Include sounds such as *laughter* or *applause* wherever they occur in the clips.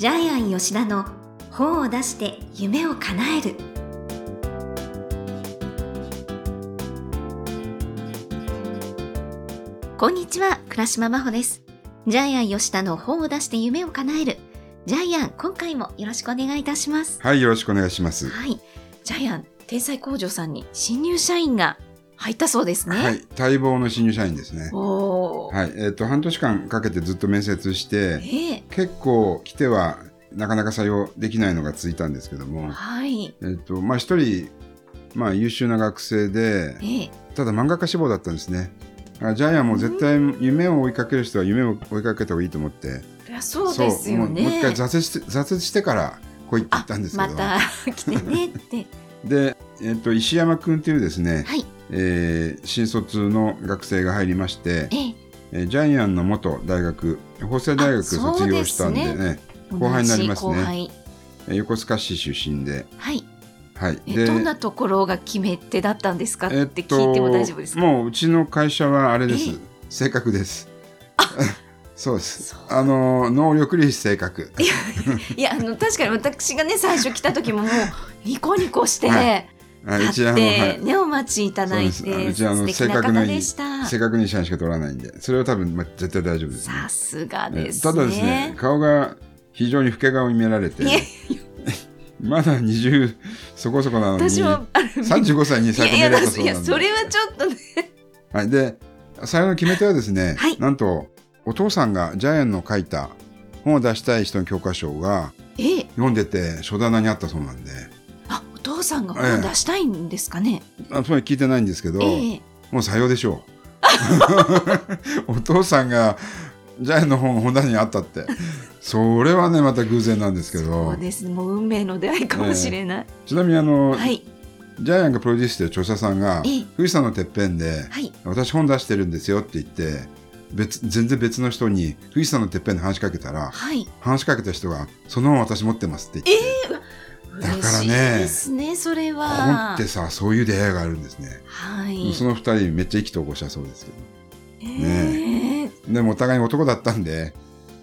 ジャイアン吉田の本を出して夢を叶える。こんにちは倉島真帆です。ジャイアン吉田の本を出して夢を叶える。ジャイアン今回もよろしくお願いいたします。はい、よろしくお願いします。はい。ジャイアン天才工場さんに新入社員が入ったそうですね。はい、待望の新入社員ですね。おお、はい、えっ、と、半年間かけてずっと面接して、ええ。結構来てはなかなか採用できないのが続いたんですけども、はい。えっ、と、まあ一人、まあ優秀な学生で、ええ。ただ漫画家志望だったんですね。あジャイアンも絶対夢を追いかける人は夢を追いかけた方がいいと思って、そうですよもうもう一ね回挫折して、挫折してからこう言ったんですけど、また来てねって。*laughs* で、えっ、と、石山くんっていうですね、はい。えー新卒の学生が入りまして、えええージャイアンの元大学法政大学卒業したんであそうね。後輩になりますね。横須賀市出身で、はい。はい、えどんなところが決め手だったんですかっえて聞いても大丈夫ですか、もううちの会社はあれです。え性格です。*laughs* そうです。あの能力率性格。いやあの確かに私がね最初来た時ももうニコニコして、はいはい、うちあの、立って、はい。ねお待ちいただいてうちあの素敵な方性格のいいでした性格に社員しか取らないんでそれは多分、まあ、絶対大丈夫です、ね。さすがえですね。ただですね顔が非常に老け顔に見られていやまだ20そこそこなのに私もある35歳にい最見られたそういやなんで。それはちょっとね。はい、で最後の決め手はですね、はい。なんとお父さんがジャイアンの書いた本を出したい人の教科書がええ。読んでて書棚にあったそうなんでさんが本出したいんですかね、あそれ聞いてないんですけど、ええ。もう採用でしょう。*laughs* お父さんがジャイアンの本が本棚にあったって。それはねまた偶然なんですけそどうです。もう運命の出会いかもしれない、ちなみにあの、はい。ジャイアンがプロデュースしてる著者さんがええ。富士山のてっぺんで、はい。私本出してるんですよって言って別全然別の人に富士山のてっぺんで話しかけたらはい。話しかけた人が「その本私持ってます」って言って、だからね。嬉しいですねそれは。本ってさそういう出会いがあるんですね、はい。その二人めっちゃ意気投合したそうですけええ。どでもお互いに男だったんで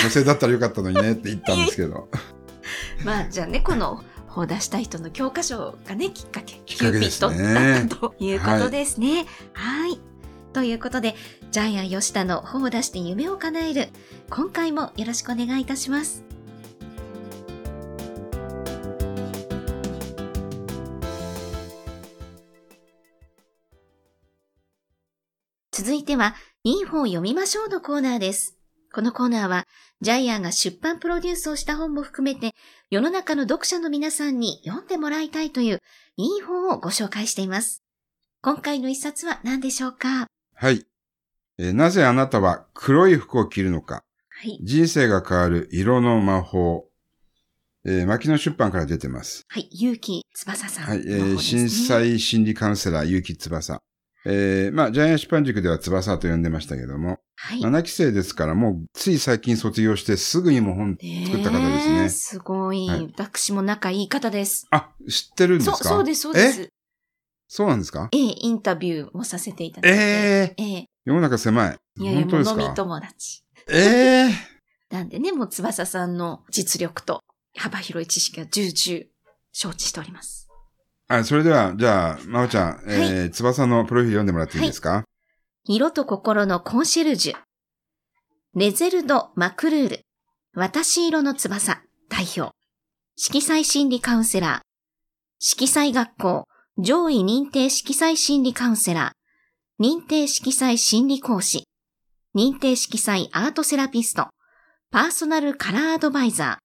女性だったらよかったのにね *laughs* って言ったんですけど。まあじゃあねこの本を出したい人の教科書がねきっかけきっかけですね。キューピッドだったということですね。はい。ということでジャイアン吉田の本を出して夢を叶える今回もよろしくお願いいたします続いては、いい本を読みましょうのコーナーです。このコーナーは、ジャイアンが出版プロデュースをした本も含めて、世の中の読者の皆さんに読んでもらいたいという、いい本をご紹介しています。今回の一冊は何でしょうか？はい、えーなぜあなたは黒い服を着るのか？はい。人生が変わる色の魔法、えー、牧野出版から出てますはい。結城翼さんのはい、えー、震災心理カウンセラー、結城翼。えー、まあ、ジャイアン出版塾では翼と呼んでましたけども、はい。7期生ですから、もう、つい最近卒業してすぐにも本作った方ですね。えすごい,、はい私も仲いい方です。あ、知ってるんですか？そう、そうです、そうです。え？そうなんですか？ええインタビューもさせていただいて。ええええ世の中狭い。いやいや、本当ですもう飲みか友達。ええ *laughs* なんでね、もう翼さんの実力と幅広い知識が重々承知しております。あ、それでは、じゃあ、まおちゃん、えー、翼のプロフィール読んでもらっていいですか、色と心のコンシェルジュ。レゼルド・マクルール。私色の翼。代表。色彩心理カウンセラー。色彩学校。上位認定色彩心理カウンセラー。認定色彩心理講師。認定色彩アートセラピスト。パーソナルカラーアドバイザ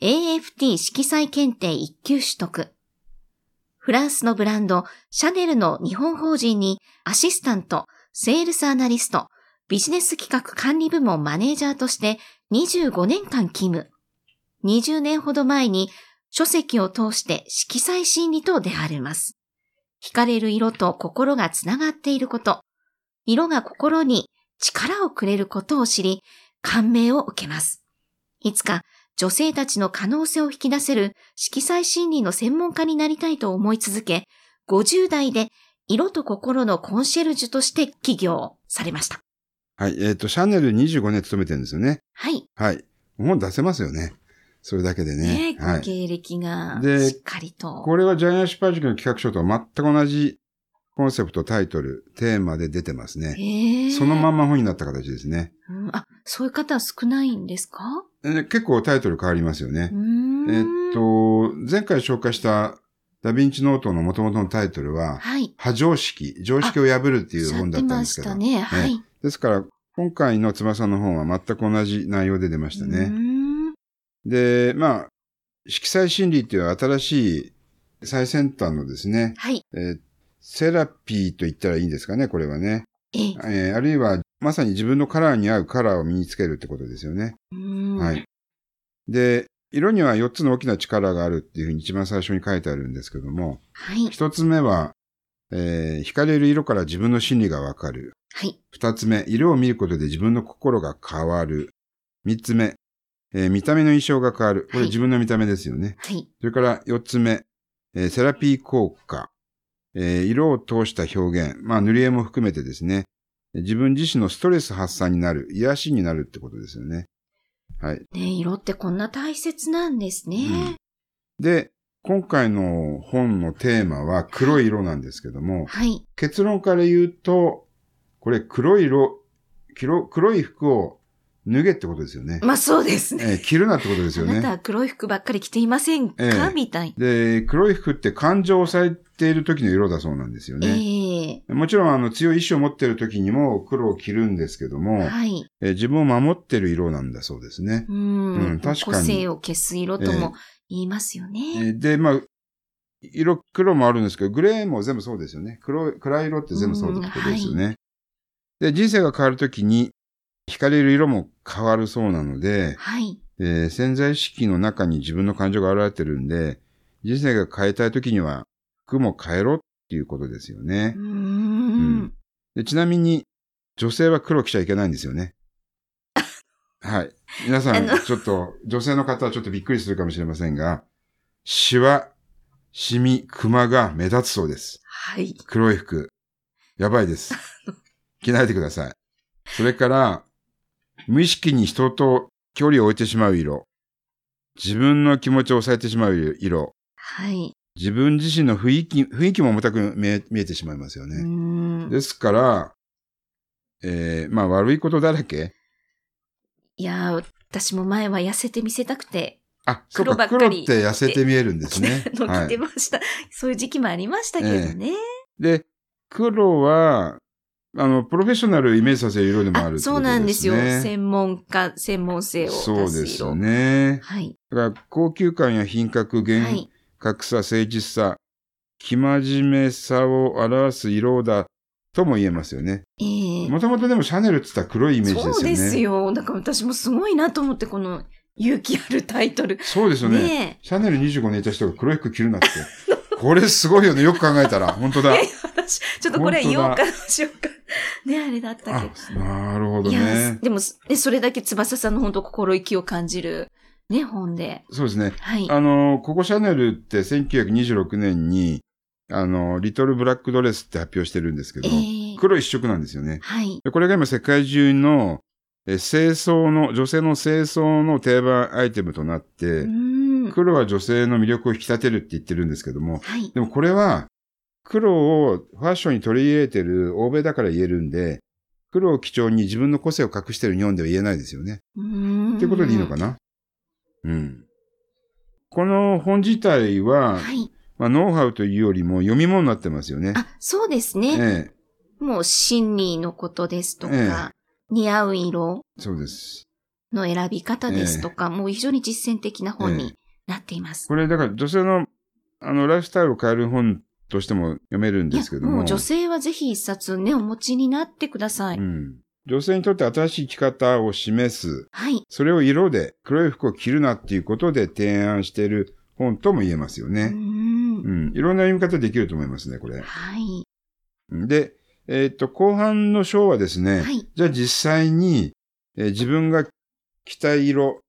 ー。AFT 色彩検定1級取得。フランスのブランド、シャネルの日本法人にアシスタント、セールスアナリスト、ビジネス企画管理部門マネージャーとして25年間勤務。20年ほど前に書籍を通して色彩心理と出会われます。惹かれる色と心がつながっていること、色が心に力をくれることを知り、感銘を受けます。いつか女性たちの可能性を引き出せる色彩心理の専門家になりたいと思い続け、50代で色と心のコンシェルジュとして起業されました。はい。えっ、と、シャネル25年勤めてるんですよね。はい。はい。本出せますよね。それだけでねね。はい。ご経歴がでしっかりと。これはジャイアンシュパージュの企画書と全く同じコンセプト、タイトル、テーマで出てますね。そのまんま本になった形ですね。うんあ、そういう方は少ないんですか？で結構タイトル変わりますよねえっと、前回紹介したダヴィンチノートの元々のタイトルは、はい。破常識、常識を破るっていう本だったんですけど。ね。はい。ですから、今回の翼の本は全く同じ内容で出ましたね。んで、まあ、色彩心理っていう新しい最先端のですね、はい。えーセラピーと言ったらいいんですかね、これはね。ええ。えーあるいは、まさに自分のカラーに合うカラーを身につけるってことですよね。はい。で、色には4つの大きな力があるっていうふうに一番最初に書いてあるんですけども、はい。一つ目は、えー惹かれる色から自分の心理がわかる。はい。二つ目、色を見ることで自分の心が変わる。三つ目、えー見た目の印象が変わる。こはいれ自分の見た目ですよね。はい。それから四つ目、えーセラピー効果。えー色を通した表現。まあ塗り絵も含めてですね。自分自身のストレス発散になる、癒しになるってことですよね。はい。ね色ってこんな大切なんですね。で、今回の本のテーマは黒い色なんですけども、はい。結論から言うと、これ黒い色、黒黒い服を脱げってことですよね。まあそうですね。えー着るなってことですよあなたね。は黒い服ばっかり着ていませんか、ええみたいで、黒い服って感情を抑えている時の色だそうなんですよな。ね。えもちろん、あの、強い意志を持っている時にも黒を着るんですけどえも、はい。えー自分を守っている色なんだそうですね。うん。うん確かに個性を消す色とも言いますよえね。ーで、まあ、色、黒もあるんですけど、グレーも全部そうですよね。黒い、暗い色って全部そうってことですよね。で、人生が変わるときに、惹かれる色も変わるそうなので、はい。えー潜在意識の中に自分の感情が現れてるんで、人生が変えたいときには、服も変えろっていうことですよねうんでちなみに、女性は黒着ちゃいけないんですよね。*laughs* はい。皆さん、ちょっと、女性の方はちょっとびっくりするかもしれませんが、シワ、シミ、クマが目立つそうです。はい。黒い服。やばいです。*laughs* 着ないでください。それから、無意識に人と距離を置いてしまう色。自分の気持ちを抑えてしまう色。はい。自分自身の雰囲気、雰囲気も重たく見え見えてしまいますようね。ですから、えー、まあ悪いことだらけいやー、私も前は痩せて見せたくて、あ、黒ばっかり黒って痩せて見えるんですね。*laughs* の着てはい。ました、そういう時期もありましたけどね。で、黒は、あの、プロフェッショナルをイメージさせる色でもあるってことですね。そうなんですよ。専門家、専門性をそう色。ですよね。はい。だから、高級感や品格、厳はい。格さ、誠実さ、生真面目さを表す色だとも言えますよね。ええもともとでもシャネルって言ったら黒いイメージですよね。そうですよ。だから私もすごいなと思って、この勇気あるタイトル。そうですよね。ねシャネル25年いた人が黒い服着るなって。これすごいよね。よく考えたら。本当 *laughs* え。だ。え私、ちょっとこれ言おうかどうしようか。ね、あれだったあけ、なるほど。いやどね、。でも、ね、それだけ翼さんの本当心意気を感じる、ね、本で。そうですね。はい。あの、ココシャネルって1926年に、あの、リトルブラックドレスって発表してるんですけど、ええ黒一色なんですよね。はい。でこれが今世界中の、え清掃の、女性の清掃の定番アイテムとなっうて。黒は女性の魅力を引き立てるって言ってるんですけども、はい。でもこれは、黒をファッションに取り入れてる欧米だから言えるんで、黒を基調に自分の個性を隠してる日本では言えないですよね。うーん。ってことでいいのかな？うん。この本自体は、はい。まあ、ノウハウというよりも読み物になってますよね。あ、そうですね。ええ、もう心理のことですとか、え似合う色そうです。の選び方ですとか、もう非常に実践的な本になっています。これだから女性のあのライフスタイルを変える本としても読めるんですけども。もう女性はぜひ一冊ね、お持ちになってください。うん。女性にとって新しい生き方を示す。はい。それを色で黒い服を着るなっていうことで提案している本とも言えますよね。んうん。いろんな読み方できると思いますね、これ。はい。で、えーっと、後半の章はですね、はい。じゃあ実際に、えー自分が着たい色、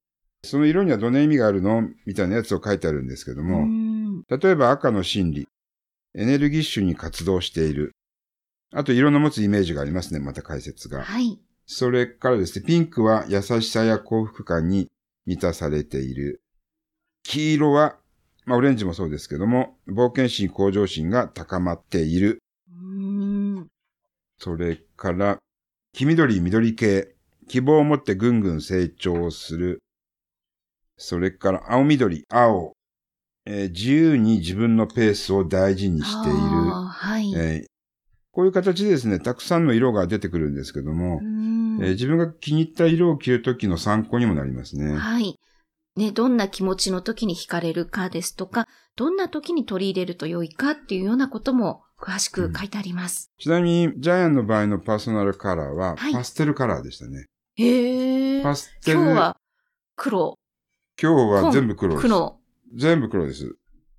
その色にはどんな意味があるの？みたいなやつを書いてあるんですけども、ん例えば赤の心理、エネルギッシュに活動している。あと色の持つイメージがありますね、また解説が。はい。それからですね、ピンクは優しさや幸福感に満たされている。黄色は、まあ、オレンジもそうですけども、冒険心、向上心が高まっている。うーん。それから、黄緑、緑系、希望を持ってぐんぐん成長する。それから、青緑、青、えー自由に自分のペースを大事にしている。はい。えーこういう形でですね、たくさんの色が出てくるんですけどもえー自分が気に入った色を着るときの参考にもなりますね。はい。ね、どんな気持ちの時に惹かれるかですとか、どんな時に取り入れると良いかっていうようなことも詳しく書いてあります。ちなみに、ジャイアンの場合のパーソナルカラーは、はいパステルカラーでしたね。へえ。パステル。今日は黒。今日は全部黒です。黒。全部黒です。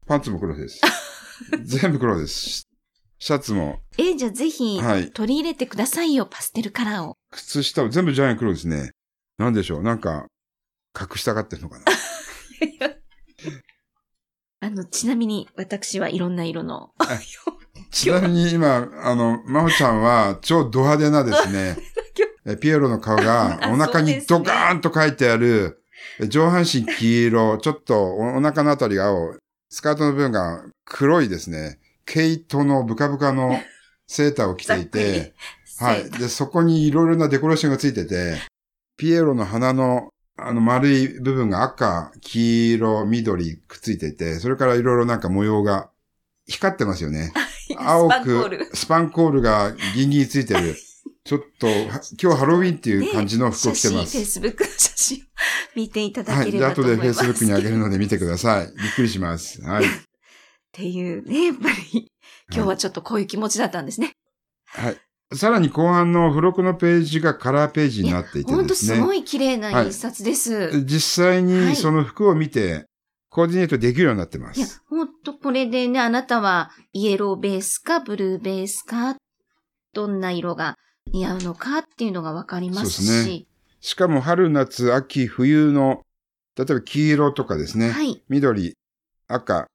パンツも黒です。*laughs* 全部黒です。シャツも、えーじゃあぜひ、はい。取り入れてくださいよ、パステルカラーを。靴下も全部ジャイアン黒ですね。なんでしょう？なんか、隠したがってるのかな？*laughs* あの、ちなみに私はいろんな色の。ちなみに今、あの、まほちゃんは超ド派手なですね、*laughs* えピエロの顔があお腹にドカーンと書いてある、え上半身黄色、ちょっとおお腹のあたりが青、スカートの部分が黒いですね、毛糸のブカブカのセーターを着ていて、*laughs* はい。で、そこにいろいろなデコレーションがついてて、ピエロの鼻のあの丸い部分が赤、黄色、緑くっついていて、それからいろいろなんか模様が光ってますよね。*laughs* 青スパンコールく、スパンコールがギンギンについてる。*laughs* ちょっと、は今日ハロウィンっていう感じの服を着てま写真、す。Facebook の写真を見ていただはい。で、ければと後で思います。Facebook にあげるので見てください。びっくりします。はい。っていうね、やっぱり、今日はちょっとこういう気持ちだったんですね。はい。さらに後半の付録のページがカラーページになっていてですね。すごい綺麗な一冊です。実際はいにその服を見て、コーディネートできるようになってまいやす。、ほんとこれでね、あなたはイエローベースかブルーベースか、どんな色が似合うのかっていうのがわかりますそうですし、しかも春、夏、秋、冬の、例えば黄色とかですね。はい。緑、赤、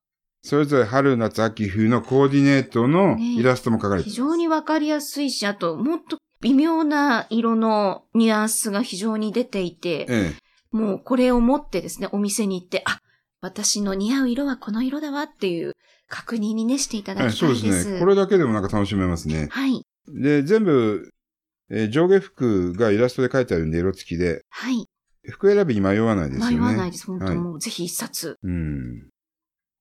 それぞれ春、夏、秋、冬のコーディネートのねイラストも描かれて非る。常にわかりやすいし、あと、もっと微妙な色のニュアンスが非常に出ていて、えもうこれを持ってですね、お店に行って、あ、私の似合う色はこの色だわっていう確認にねしていたええだきたそういです。ですね。これだけでもなんか楽しめますね。はい。で、全部、えー上下服がイラストで描いてあるんで色付きで、はい。服選びに迷わないですよね。迷わないです。本当はいもうぜひ一冊。うん。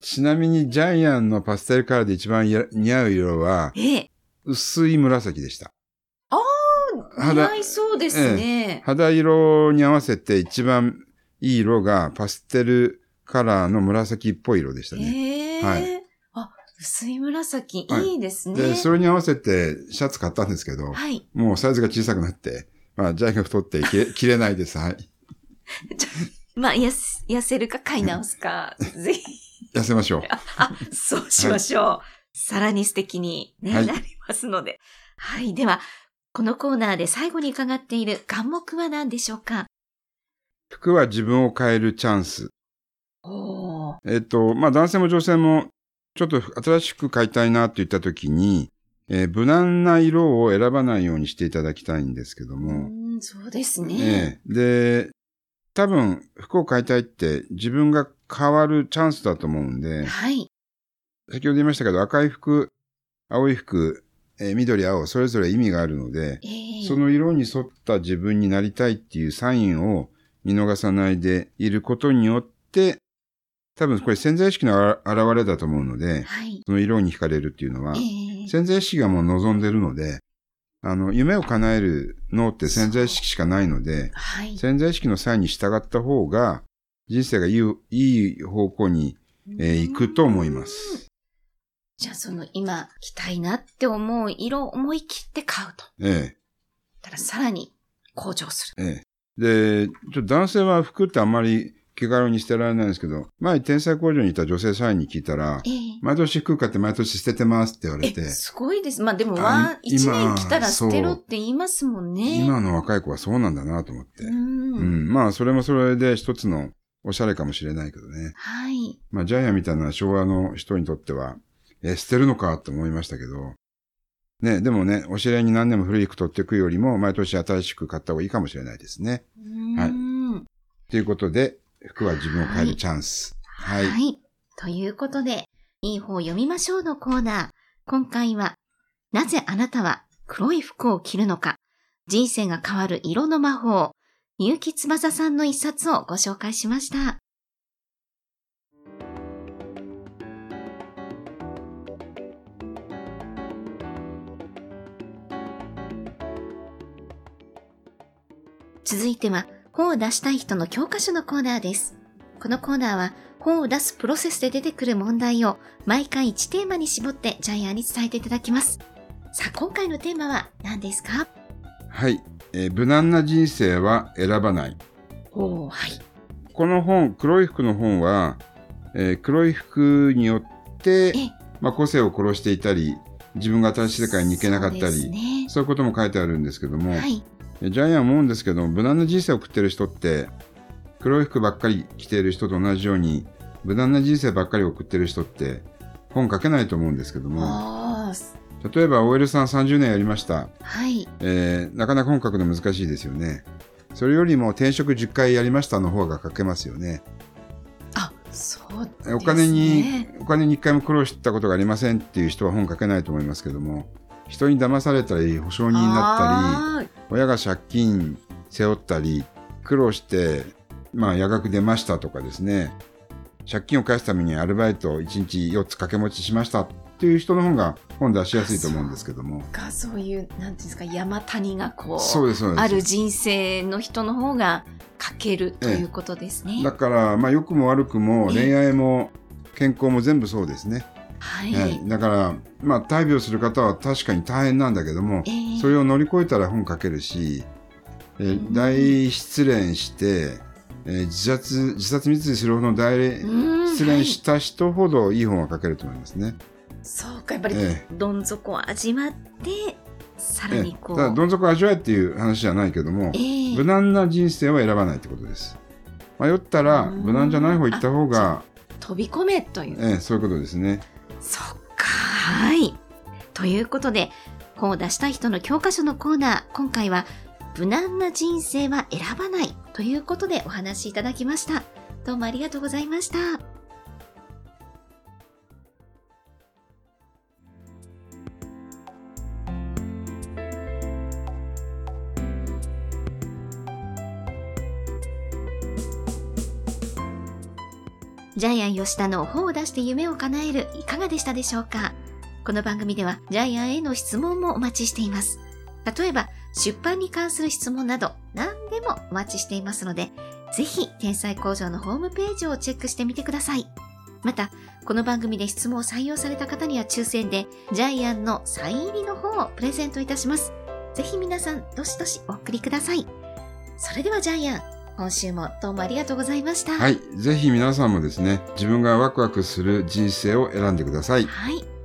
ちなみにジャイアンのパステルカラーで一番や似合う色は、ええ。薄い紫でした。似肌合いそうですね。肌色に合わせて一番いい色がパステルカラーの紫っぽい色でしたね。ええはいあ、薄い紫、はいいいですね。で、それに合わせてシャツ買ったんですけど、はい。もうサイズが小さくなって、まあ、ジャイが太って着れ *laughs* 着れないです。はい。*laughs* まあ、やす痩せるか買い直すか、*laughs* ぜひ。痩せましょう。あ、そうしましょう。さらに素敵に、ねはいなりますので。はい。では、このコーナーで最後に伺っている願目は何でしょうか？服は自分を変えるチャンス。えっと、まあ、男性も女性も、ちょっと新しく買いたいなって言った時に、えー無難な色を選ばないようにしていただきたいんですけどうも、ーん、そうですね。ええで、多分、服を買いたいって自分が変わるチャンスだと思うんで、はい。先ほど言いましたけど、赤い服、青い服、えー緑、青、それぞれ意味があるので、えーその色に沿った自分になりたいっていうサインを見逃さないでいることによって、多分これ潜在意識の現れだと思うので、はい。その色に惹かれるっていうのはえ、ー潜在意識がもう望んでるので、あの、夢を叶える脳って潜在意識しかないので、はい。潜在意識の際に従った方が、人生がいいいい方向に、えー行くと思います。じゃあ、その今着たいなって思う色を思い切って買うと。えたらさらに向上する。え、ええ。で、ちょっと男性は服ってあんまり気軽に捨てられないんですけど、前天才工場にいた女性社員に聞いたらえ、ー毎年服買って毎年捨ててますって言われえ、て、すごいです。まあでも、あわ一今年来たら捨てろって言いますもんね。今の若い子はそうなんだなと思って。う。うんん、まあ、それもそれで一つのおしゃれかもしれないけどね。はい。まあ、ジャイアンみたいな昭和の人にとっては、え、捨てるのかって思いましたけど、ね、でもね、お知り合いに何年も古い服取っていくよりも、毎年新しく買った方がいいかもしれないですね。うーん。ということで、服は自分を変えるチャンス。はい。はい。ということで、いい方読みましょうのコーナー。今回は、なぜあなたは黒い服を着るのか。人生が変わる色の魔法。結城翼さんの一冊をご紹介しました。続いては、本を出したい人の教科書のコーナーです。このコーナーは、本を出すプロセスで出てくる問題を毎回1テーマに絞ってジャイアンに伝えていただきます。さあ、今回のテーマは何ですか？はい。えー無難な人生は選ばない。おー、はい。この本、黒い服の本は、えー黒い服によってえ、まあ、個性を殺していたり、自分が新しい世界に行けなかったり、そうそう。いうことも書いてあるんですけども、はい。えジャイアンは思うんですけど、無難な人生を送ってる人って、黒い服ばっかり着ている人と同じように、無難な人生ばっかり送ってる人って、本書けないと思うんですけども、例えば OL さん30年やりました。はい。えーなかなか本書くの難しいですよね。それよりも転職10回やりましたの方が書けますよね。あ、そうですね。お金に、お金に一回も苦労したことがありませんっていう人は本書けないと思いますけども、人に騙されたり、保証人になったり、親が借金背負ったり、苦労して、まあ、夜学出ましたとかですね、借金を返すためにアルバイトを1日4つ掛け持ちしましたっていう人の方が本出しやすいと思うんですけども。がそういう、なんていうんですか、山谷がこう、そうです、そうです。ある人生の人の方が書けるということですね。だから、まあ、良くも悪くもええ恋愛も健康も全部そうですね。はい。はいだから、まあ、大病する方は確かに大変なんだけども、えーそれを乗り越えたら本書けるし、えーうん大失恋して、えー自殺、自殺未遂するほどの大うん失恋した人ほどいい本は書けると思いますね。そうか、やっぱり、えどん底を味わって、さらえにこう。ただ、どん底を味わえっていう話じゃないけども、えー無難な人生を選ばないってことです。迷ったら、うん無難じゃない方行った方が、飛び込めという。ええそういうことですね。そっか、はい。ということで、本を出したい人の教科書のコーナー、今回は、無難な人生は選ばないということでお話しいただきました。どうもありがとうございました。ジャイアン吉田の本を出して夢を叶えるいかがでしたでしょうか？この番組ではジャイアンへの質問もお待ちしています。例えば出版に関する質問など何でもお待ちしていますので、ぜひ天才工場のホームページをチェックしてみてください。また、この番組で質問を採用された方には抽選でジャイアンのサイン入りの本をプレゼントいたします。ぜひ皆さんどしどしお送りください。それではジャイアン、今週もどうもありがとうございました。はい。ぜひ皆さんもですね、自分がワクワクする人生を選んでください。はい。